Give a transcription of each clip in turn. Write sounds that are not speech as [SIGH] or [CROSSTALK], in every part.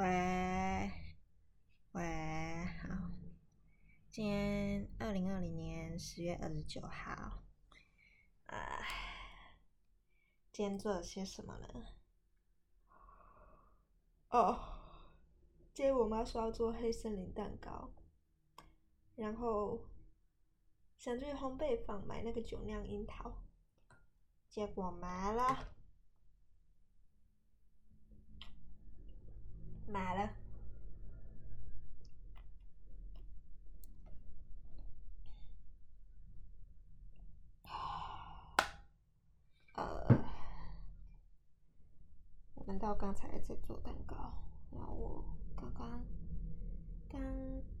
喂，喂，好，今天二零二零年十月二十九号，哎，今天做了些什么呢？哦，今天我妈说要做黑森林蛋糕，然后想去烘焙坊买那个酒酿樱桃，结果买了。买了，呃，我们到刚才在做蛋糕，然后我刚刚刚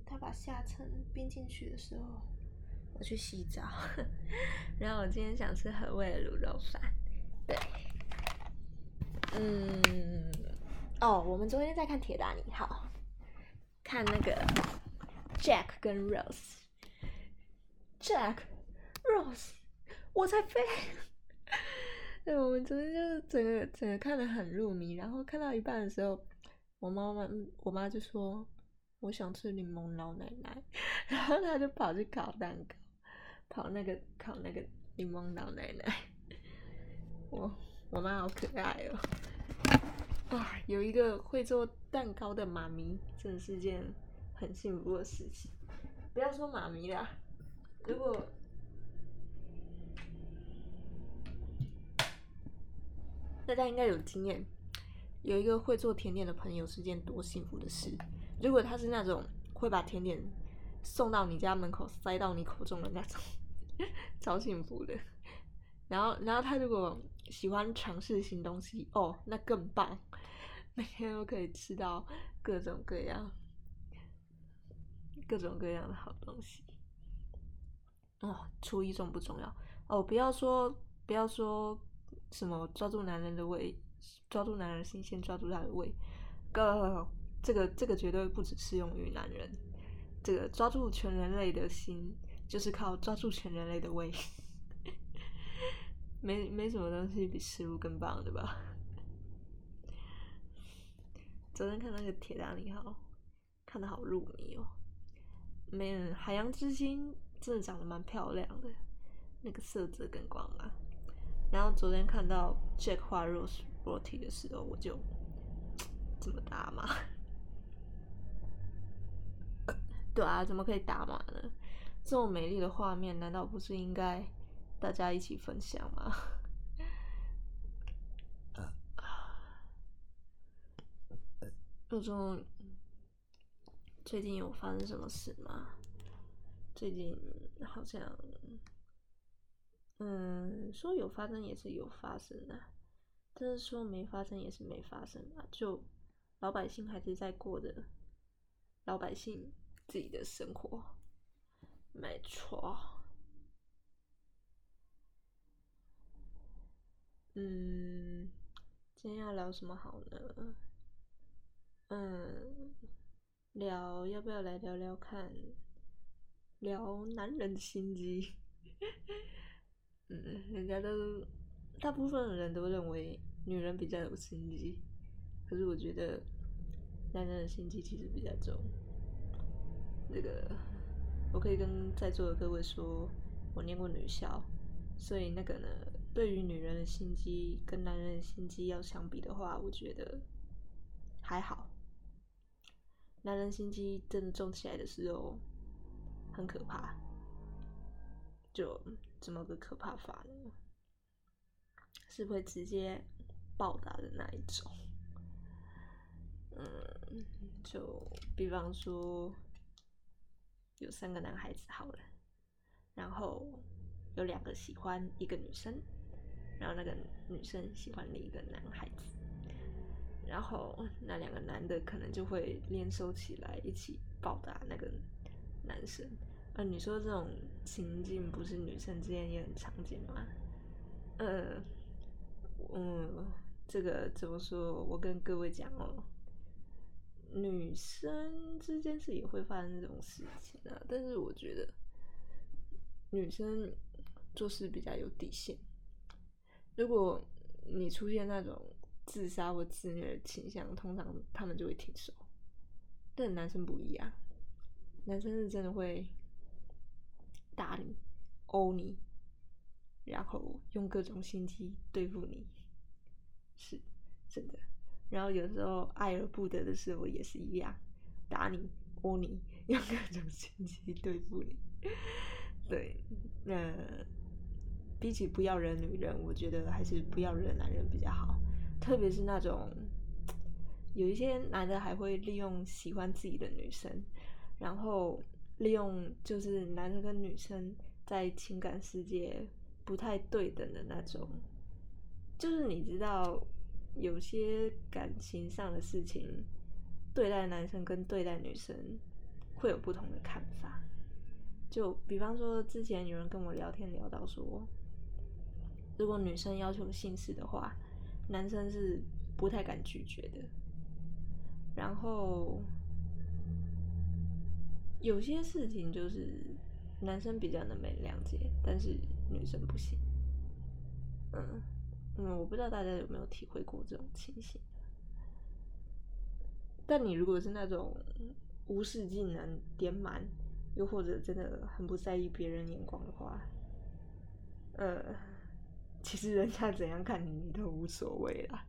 他把下层冰进去的时候，我去洗澡，[LAUGHS] 然后我今天想吃和味的卤肉饭，对，嗯。哦，我们昨天在看《铁达尼号》，看那个 Jack 跟 Rose，Jack，Rose，我在飞。[LAUGHS] 对，我们昨天就是整个整个看得很入迷，然后看到一半的时候，我妈妈我妈就说我想吃柠檬老奶奶，[LAUGHS] 然后她就跑去烤蛋糕，烤那个烤那个柠檬老奶奶。我我妈好可爱哦。啊，有一个会做蛋糕的妈咪，真的是件很幸福的事情。不要说妈咪啦，如果大家应该有经验，有一个会做甜点的朋友是件多幸福的事。如果他是那种会把甜点送到你家门口，塞到你口中的那种，[LAUGHS] 超幸福的。然后，然后他如果喜欢尝试新东西，哦，那更棒。每天都可以吃到各种各样、各种各样的好东西。哦，厨艺重不重要？哦，不要说不要说什么抓住男人的胃，抓住男人心，先抓住他的胃。个这个这个绝对不只适用于男人。这个抓住全人类的心，就是靠抓住全人类的胃。[LAUGHS] 没没什么东西比食物更棒的吧？昨天看那个铁达尼号，看得好入迷哦。没，海洋之心真的长得蛮漂亮的，那个色泽跟光啊。然后昨天看到 Jack 画 Rose Body 的时候，我就怎么打码？[COUGHS] 对啊，怎么可以打码呢？这么美丽的画面，难道不是应该大家一起分享吗？这种最近有发生什么事吗？最近好像，嗯，说有发生也是有发生的，但是说没发生也是没发生的，就老百姓还是在过着老百姓自己的生活，没错。嗯，今天要聊什么好呢？嗯，聊要不要来聊聊看？聊男人的心机。嗯，人家都大部分的人都认为女人比较有心机，可是我觉得男人的心机其实比较重。这个我可以跟在座的各位说，我念过女校，所以那个呢，对于女人的心机跟男人的心机要相比的话，我觉得还好。男人心机真的重起来的时候，很可怕。就怎么个可怕法呢？是会直接暴打的那一种。嗯，就比方说，有三个男孩子好了，然后有两个喜欢一个女生，然后那个女生喜欢另一个男孩子。然后那两个男的可能就会联手起来一起暴打那个男生，啊，你说这种情境不是女生之间也很常见吗？呃，嗯，这个怎么说？我跟各位讲哦，女生之间是也会发生这种事情啊，但是我觉得女生做事比较有底线。如果你出现那种。自杀或自虐的倾向，通常他们就会停手。但男生不一样，男生是真的会打你、殴你，然后用各种心机对付你，是真的。然后有时候爱而不得的时候也是一样，打你、殴你，用各种心机对付你。对，那比起不要惹女人，我觉得还是不要惹男人比较好。特别是那种有一些男的还会利用喜欢自己的女生，然后利用就是男生跟女生在情感世界不太对等的那种，就是你知道有些感情上的事情，对待男生跟对待女生会有不同的看法。就比方说，之前有人跟我聊天聊到说，如果女生要求性事的话。男生是不太敢拒绝的，然后有些事情就是男生比较能被谅解，但是女生不行。嗯嗯，我不知道大家有没有体会过这种情形。但你如果是那种无事竟能点满，又或者真的很不在意别人眼光的话，呃。其实人家怎样看你，你都无所谓啦。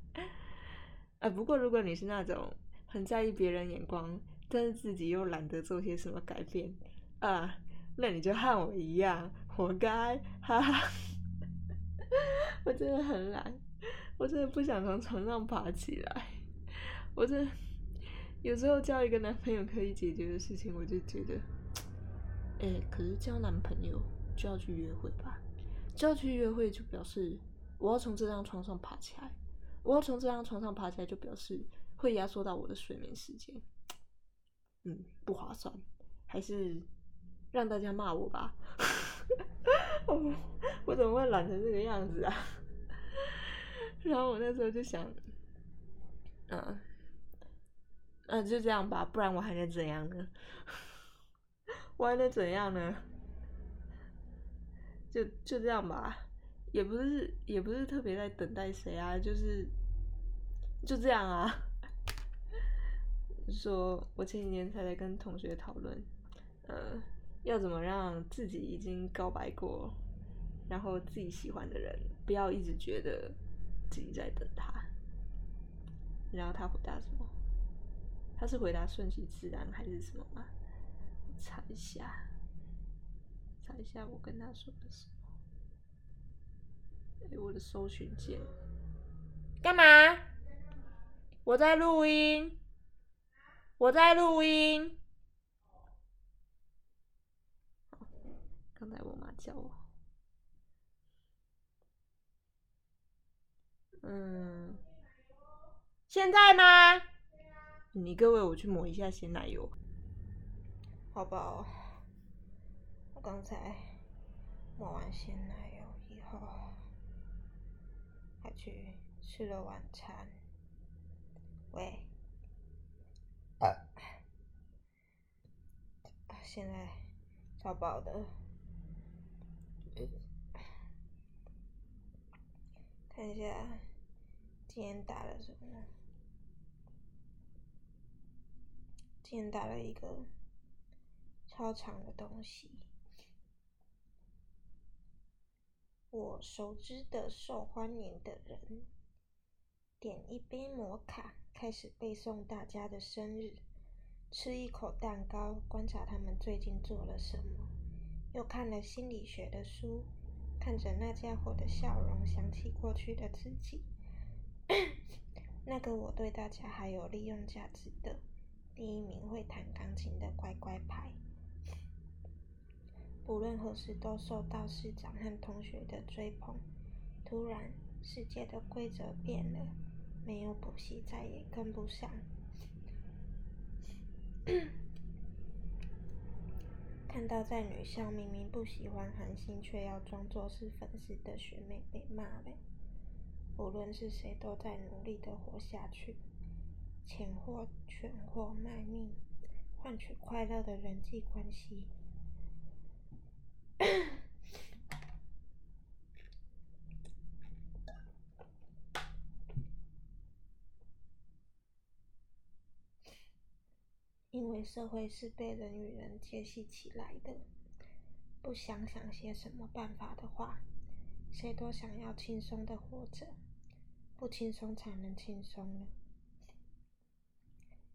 啊，不过如果你是那种很在意别人眼光，但是自己又懒得做些什么改变啊，那你就和我一样，活该！哈哈，[LAUGHS] 我真的很懒，我真的不想从床上爬起来。我真的有时候交一个男朋友可以解决的事情，我就觉得，哎、可是交男朋友就要去约会吧。就要去约会，就表示我要从这张床上爬起来。我要从这张床上爬起来，就表示会压缩到我的睡眠时间。[TSK] 嗯，不划算，还是让大家骂我吧。[LAUGHS] 我我怎么会懒成这个样子啊？[LAUGHS] 然后我那时候就想，嗯、嗯、就这样吧，不然我还能怎样呢？[LAUGHS] 我还能怎样呢？就就这样吧，也不是也不是特别在等待谁啊，就是就这样啊。[LAUGHS] 说我前几年才在跟同学讨论，呃，要怎么让自己已经告白过，然后自己喜欢的人不要一直觉得自己在等他。然后他回答什么？他是回答顺其自然还是什么吗？查一下。查一下我跟他说的什么？哎，我的搜寻键。干嘛？我在录音。我在录音。刚才我妈叫我。嗯。现在吗？你各位，我去抹一下鲜奶油。好不好？刚才抹完鲜奶油以后，还去吃了晚餐。喂，啊，现在超饱的。看一下今天打了什么？今天打了一个超长的东西。我熟知的受欢迎的人，点一杯摩卡，开始背诵大家的生日，吃一口蛋糕，观察他们最近做了什么，又看了心理学的书，看着那家伙的笑容，想起过去的自己，[COUGHS] 那个我对大家还有利用价值的第一名会弹钢琴的乖乖牌。无论何时都受到市长和同学的追捧。突然，世界的规则变了，没有补习再也跟不上。看到在女校明明不喜欢韩星，却要装作是粉丝的学妹被骂了。无论是谁，都在努力的活下去。钱或权或卖命，换取快乐的人际关系。[LAUGHS] 因为社会是被人与人接系起来的，不想想些什么办法的话，谁都想要轻松的活着，不轻松才能轻松呢。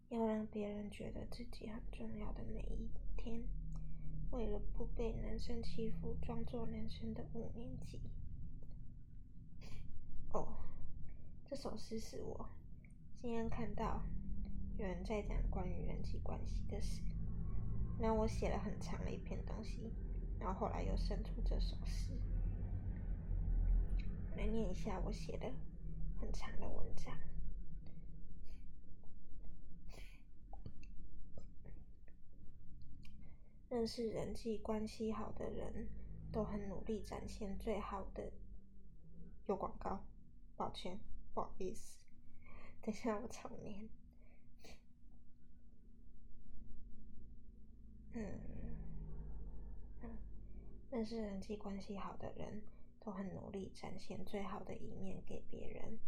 要让别人觉得自己很重要的每一天。为了不被男生欺负，装作男生的五年级。哦，这首诗是我今天看到有人在讲关于人际关系的事，那我写了很长的一篇东西，然后后来又生出这首诗，来念一下我写的很长的文章。认识人际关系好的人，都很努力展现最好的。有广告，抱歉，不好意思。等下我重念。嗯，嗯，认识人际关系好的人，都很努力展现最好的一面给别人，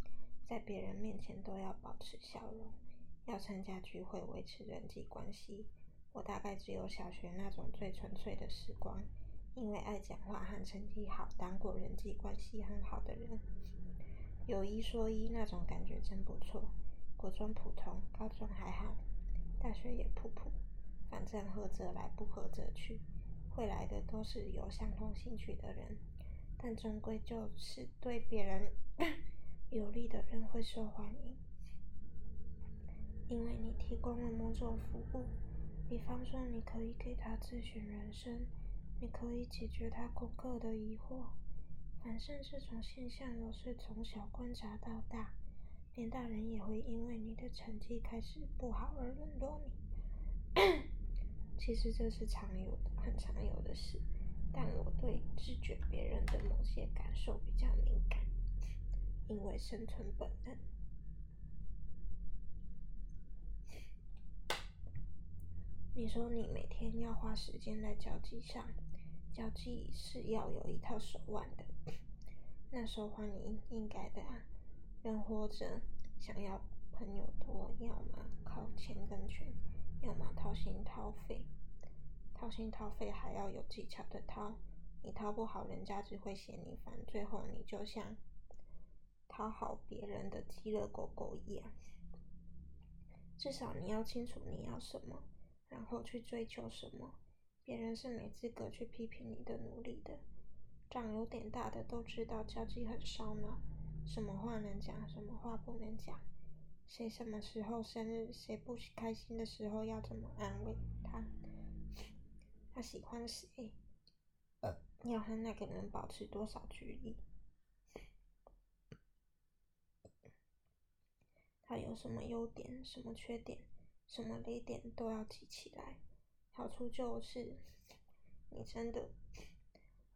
在别人面前都要保持笑容，要参加聚会维持人际关系。我大概只有小学那种最纯粹的时光，因为爱讲话和成绩好，当过人际关系很好的人。有一说一，那种感觉真不错。国中普通，高中还好，大学也普普。反正合则来，不合则去。会来的都是有相同兴趣的人，但终归就是对别人 [COUGHS] 有利的人会受欢迎，因为你提供了某种服务。比方说，你可以给他咨询人生，你可以解决他功课的疑惑。反正这种现象我是从小观察到大，连大人也会因为你的成绩开始不好而冷落你。[COUGHS] 其实这是常有的，很常有的事。但我对知觉别人的某些感受比较敏感，因为生存本能。你说你每天要花时间在交际上，交际是要有一套手腕的。那手环你应该的啊。人活着，想要朋友多，要么靠钱跟权，要么掏心掏肺。掏心掏肺还要有技巧的掏，你掏不好，人家只会嫌你烦，最后你就像讨好别人的饥饿狗狗一样。至少你要清楚你要什么。然后去追求什么？别人是没资格去批评你的努力的。长有点大的都知道交际很烧脑，什么话能讲，什么话不能讲。谁什么时候生日，谁不开心的时候要怎么安慰他？[LAUGHS] 他喜欢谁？呃，要和那个人保持多少距离？[LAUGHS] 他有什么优点，什么缺点？什么雷点都要记起来，好处就是你真的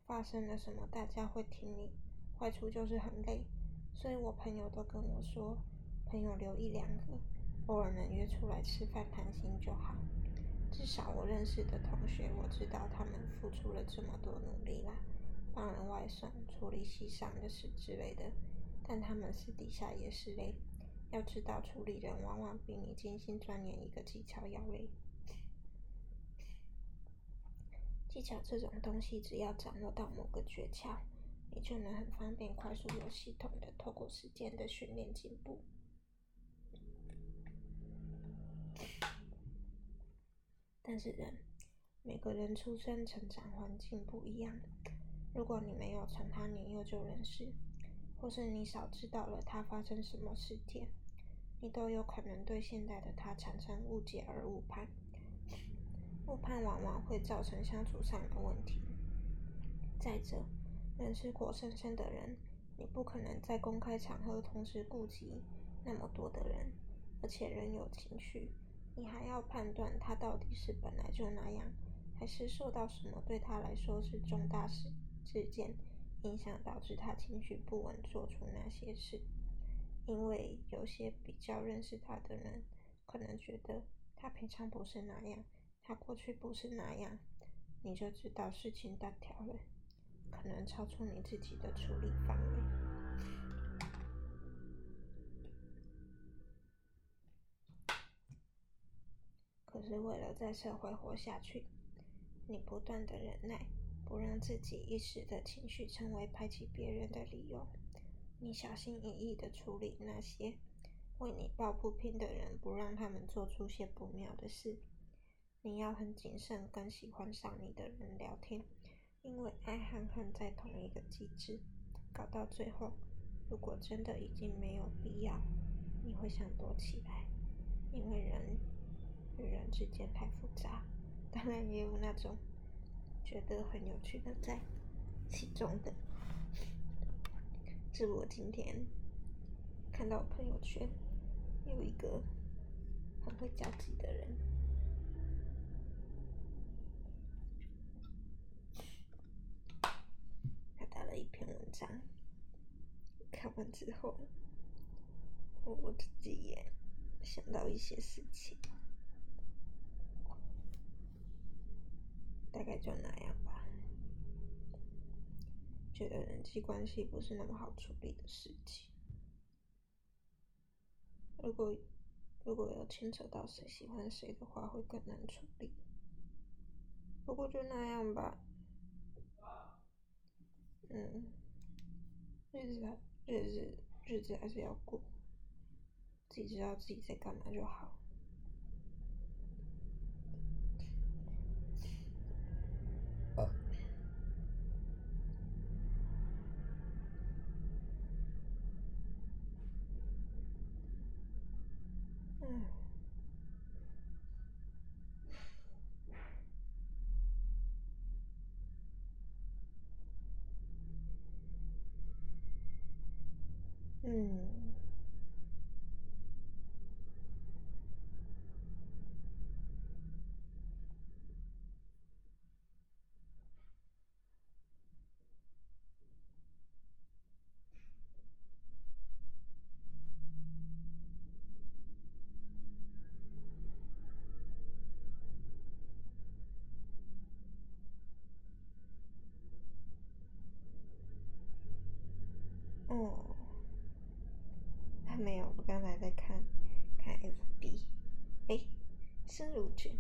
发生了什么，大家会听你；坏处就是很累，所以我朋友都跟我说，朋友留一两个，偶尔能约出来吃饭谈心就好。至少我认识的同学，我知道他们付出了这么多努力啦，帮人外送、处理系上的事之类的，但他们私底下也是累。要知道，处理人往往比你精心钻研一个技巧要累。技巧这种东西，只要掌握到某个诀窍，你就能很方便、快速、有系统的透过时间的训练进步。但是人，每个人出生、成长环境不一样。如果你没有从他年幼就认识，或是你少知道了他发生什么事件。你都有可能对现在的他产生误解而误判，误判往往会造成相处上的问题。再者，人是活生生的人，你不可能在公开场合同时顾及那么多的人，而且人有情绪，你还要判断他到底是本来就那样，还是受到什么对他来说是重大事事件影响，导致他情绪不稳，做出那些事。因为有些比较认识他的人，可能觉得他平常不是那样，他过去不是那样，你就知道事情大条了，可能超出你自己的处理范围。可是为了在社会活下去。你不断的忍耐，不让自己一时的情绪成为排挤别人的理由。你小心翼翼的处理那些为你抱不平的人，不让他们做出些不妙的事。你要很谨慎跟喜欢上你的人聊天，因为爱和恨在同一个机制。搞到最后，如果真的已经没有必要，你会想躲起来，因为人与人之间太复杂。当然也有那种觉得很有趣的在其中的。是我今天看到朋友圈有一个很会交际的人。他打了一篇文章看完之后，我自己也想到一些事情，大概就那样。觉得人际关系不是那么好处理的事情。如果如果要牵扯到谁喜欢谁的话，会更难处理。不过就那样吧。嗯。日子还日子日子还是要过，自己知道自己在干嘛就好。啊。嗯。嗯，哦。没有，我刚才在看，看 FB，哎，深入卷，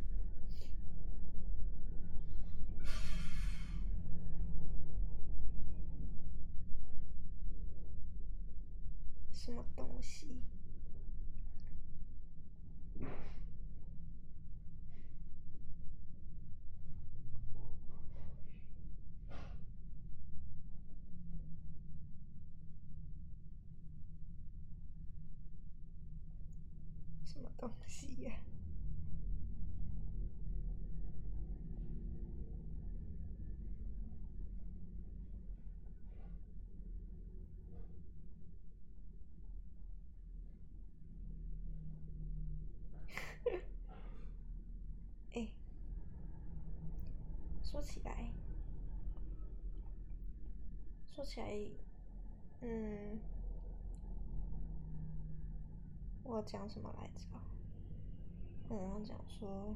什么东西？东西呀？[LAUGHS] 哎，说起来，说起来，嗯。我讲什么来着？我讲说，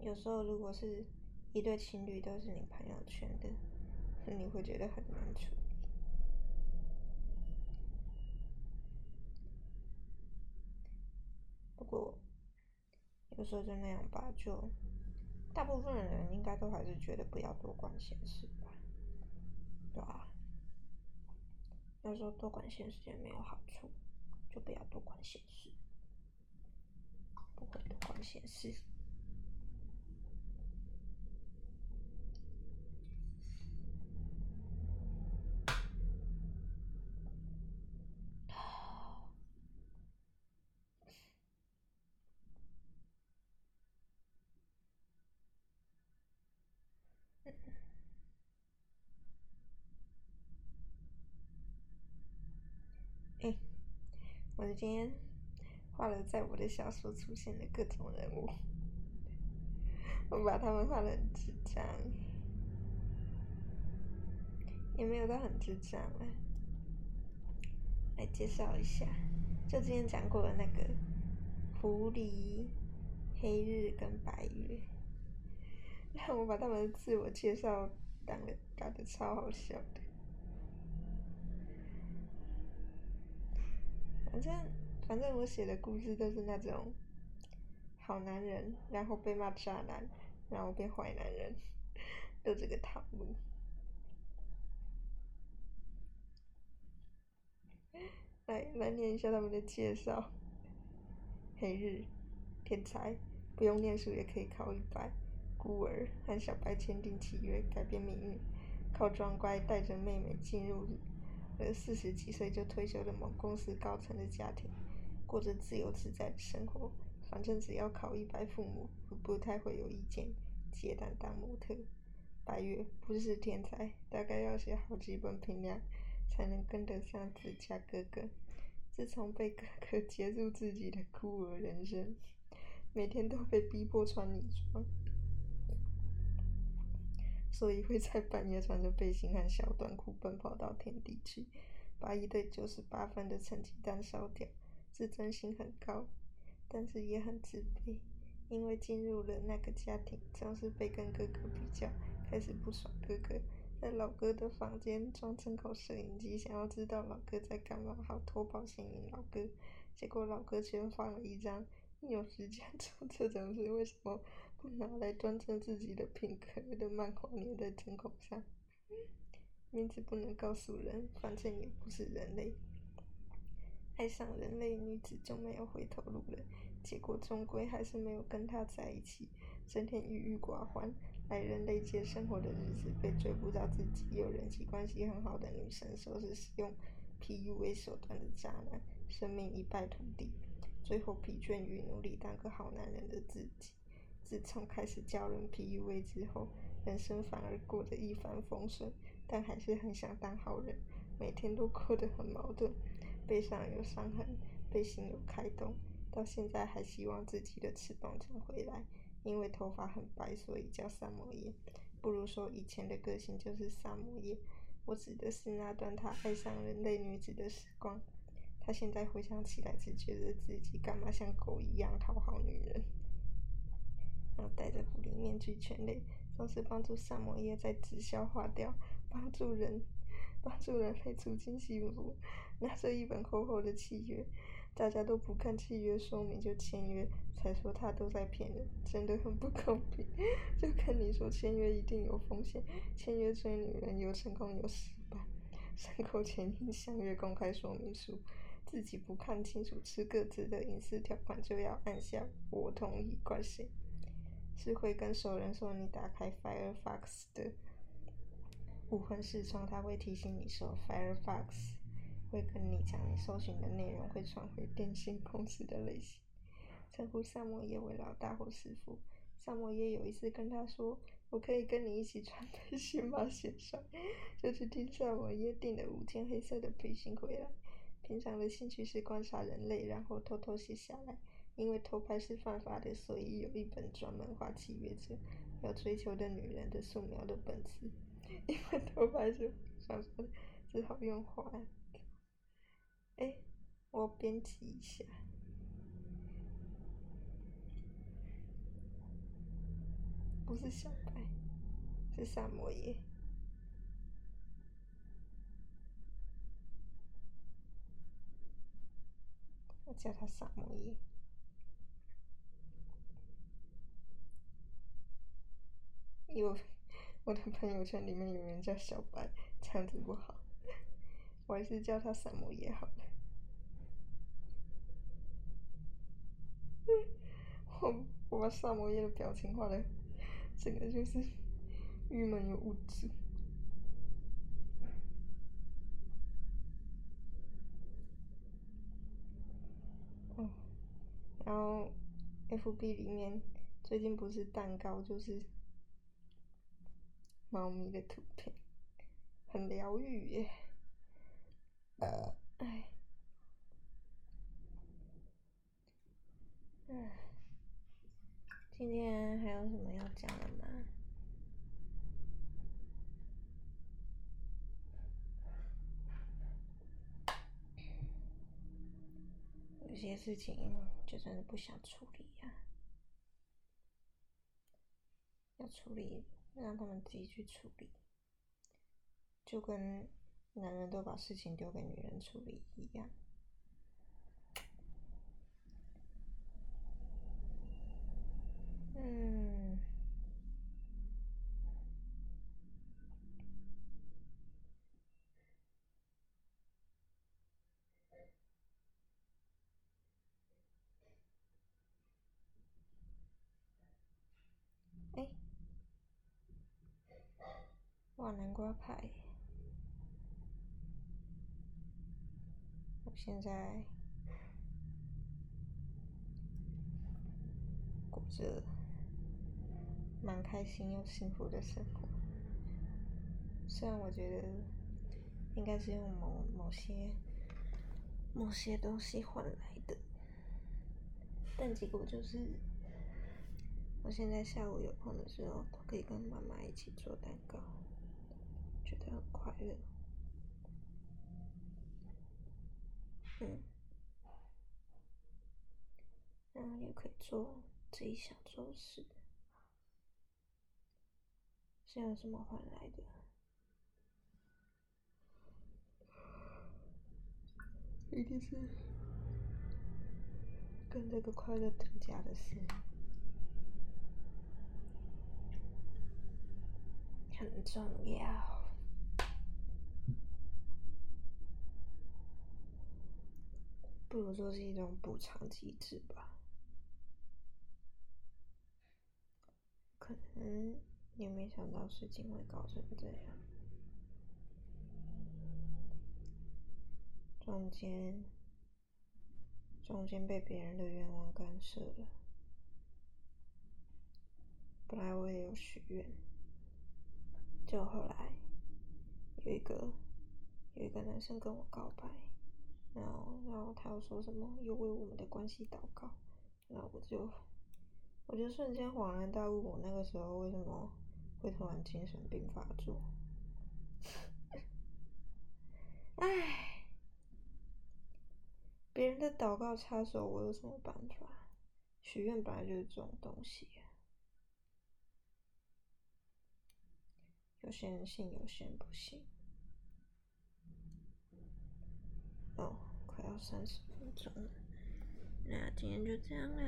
有时候如果是一对情侣都是你朋友圈的，你会觉得很难处理。不过有时候就那样吧，就大部分的人应该都还是觉得不要多管闲事吧，对吧？有时候多管闲事也没有好处。就不要多管闲事，不会多管闲事。哎。[SIGHS] 我今天画了在我的小说出现的各种人物，我把他们画得很智障，也没有到很智障啊。来介绍一下，就之前讲过的那个狐狸、黑日跟白月，让我把他们的自我介绍打的打的超好笑的。反正反正我写的故事都是那种好男人，然后被骂渣男，然后变坏男人，都这个套路。[LAUGHS] 来来念一下他们的介绍：黑日，天才，不用念书也可以考一百；孤儿，和小白签订契约，改变命运；靠装乖带着妹妹进入了四十几岁就退休的某公司高层的家庭，过着自由自在的生活。反正只要考一百，父母不，太会有意见。接单当模特。白月不是天才，大概要写好几本评量。才能跟得上自家哥哥。自从被哥哥结束自己的孤儿人生，每天都被逼迫穿女装，所以会在半夜穿着背心和小短裤奔跑到田地去，把一对九十八分的成绩单烧掉。自尊心很高，但是也很自卑，因为进入了那个家庭，总是被跟哥哥比较，开始不爽哥哥。在老哥的房间装针孔摄影机，想要知道老哥在干嘛，好偷跑吸引老哥。结果老哥全放了一张：“你有时间做 [LAUGHS] 这种事，为什么不拿来端正自己的品格？”的漫画粘在针孔上，名字不能告诉人，反正也不是人类。爱上人类女子就没有回头路了，结果终归还是没有跟他在一起，整天郁郁寡欢。来人类界生活的日子，被追不到自己有人际关系很好的女生，说是使用 PUA 手段的渣男，生命一败涂地，最后疲倦于努力当个好男人的自己。自从开始教人 PUA 之后，人生反而过得一帆风顺，但还是很想当好人，每天都过得很矛盾，背上有伤痕，背心有开洞，到现在还希望自己的翅膀长回来。因为头发很白，所以叫萨摩耶。不如说以前的个性就是萨摩耶。我指的是那段他爱上人类女子的时光。他现在回想起来，只觉得自己干嘛像狗一样讨好女人。然后戴着狐狸面具犬类，总是帮助萨摩耶在直销化掉，帮助人，帮助人类促进幸福。拿着一本厚厚的契约。大家都不看契约说明就签约，才说他都在骗人，真的很不公平。就跟你说签约一定有风险，签约追女人有成功有失败，申购签订相约公开说明书，自己不看清楚吃各自的隐私条款就要按下我同意，怪谁？是会跟熟人说你打开 Firefox 的无痕视窗，他会提醒你说 Firefox。会跟你讲，你搜寻的内容会传回电信公司的类型。称呼萨摩耶为老大或师傅。萨摩耶有一次跟他说：“我可以跟你一起穿背心吗，先生？”就去听萨摩耶订了五件黑色的背心回来。平常的兴趣是观察人类，然后偷偷写下来。因为偷拍是犯法的，所以有一本专门画契约者要追求的女人的素描的本子。因为头发是犯法的，只好用画。哎，我编辑一下，不是小白，是萨摩耶。我叫他萨摩耶。有我的朋友圈里面有人叫小白，这样子不好。[LAUGHS] 我还是叫他萨摩耶好了。我我把萨摩耶的表情画的，整个就是郁闷又无助。哦，然后 FB 里面最近不是蛋糕就是猫咪的图片，很疗愈耶。呃，哎，哎，今天还有什么要讲的吗？有些事情就真的不想处理呀，要处理，让他们自己去处理，就跟。男人都把事情丢给女人处理一样，哎，哇，南瓜派！我现在过着蛮开心又幸福的生活，虽然我觉得应该是用某某些某些东西换来的，但结果就是。我现在下午有空的时候，都可以跟妈妈一起做蛋糕，觉得很快乐。嗯，然后也可以做自己想做的事，是用什么换来的？一定是跟这个快乐等价的事。很重要，不如说是一种补偿机制吧。可能你没想到事情会搞成这样，中间中间被别人的愿望干涉了。本来我也有许愿。就后来有一个有一个男生跟我告白，然后然后他又说什么又为我们的关系祷告，然后我就我就瞬间恍然大悟，我那个时候为什么会突然精神病发作？唉，别人的祷告插手，我有什么办法？许愿本来就是这种东西。有些人信，有些人不信。哦，快要三十分钟了，那今天就这样啦。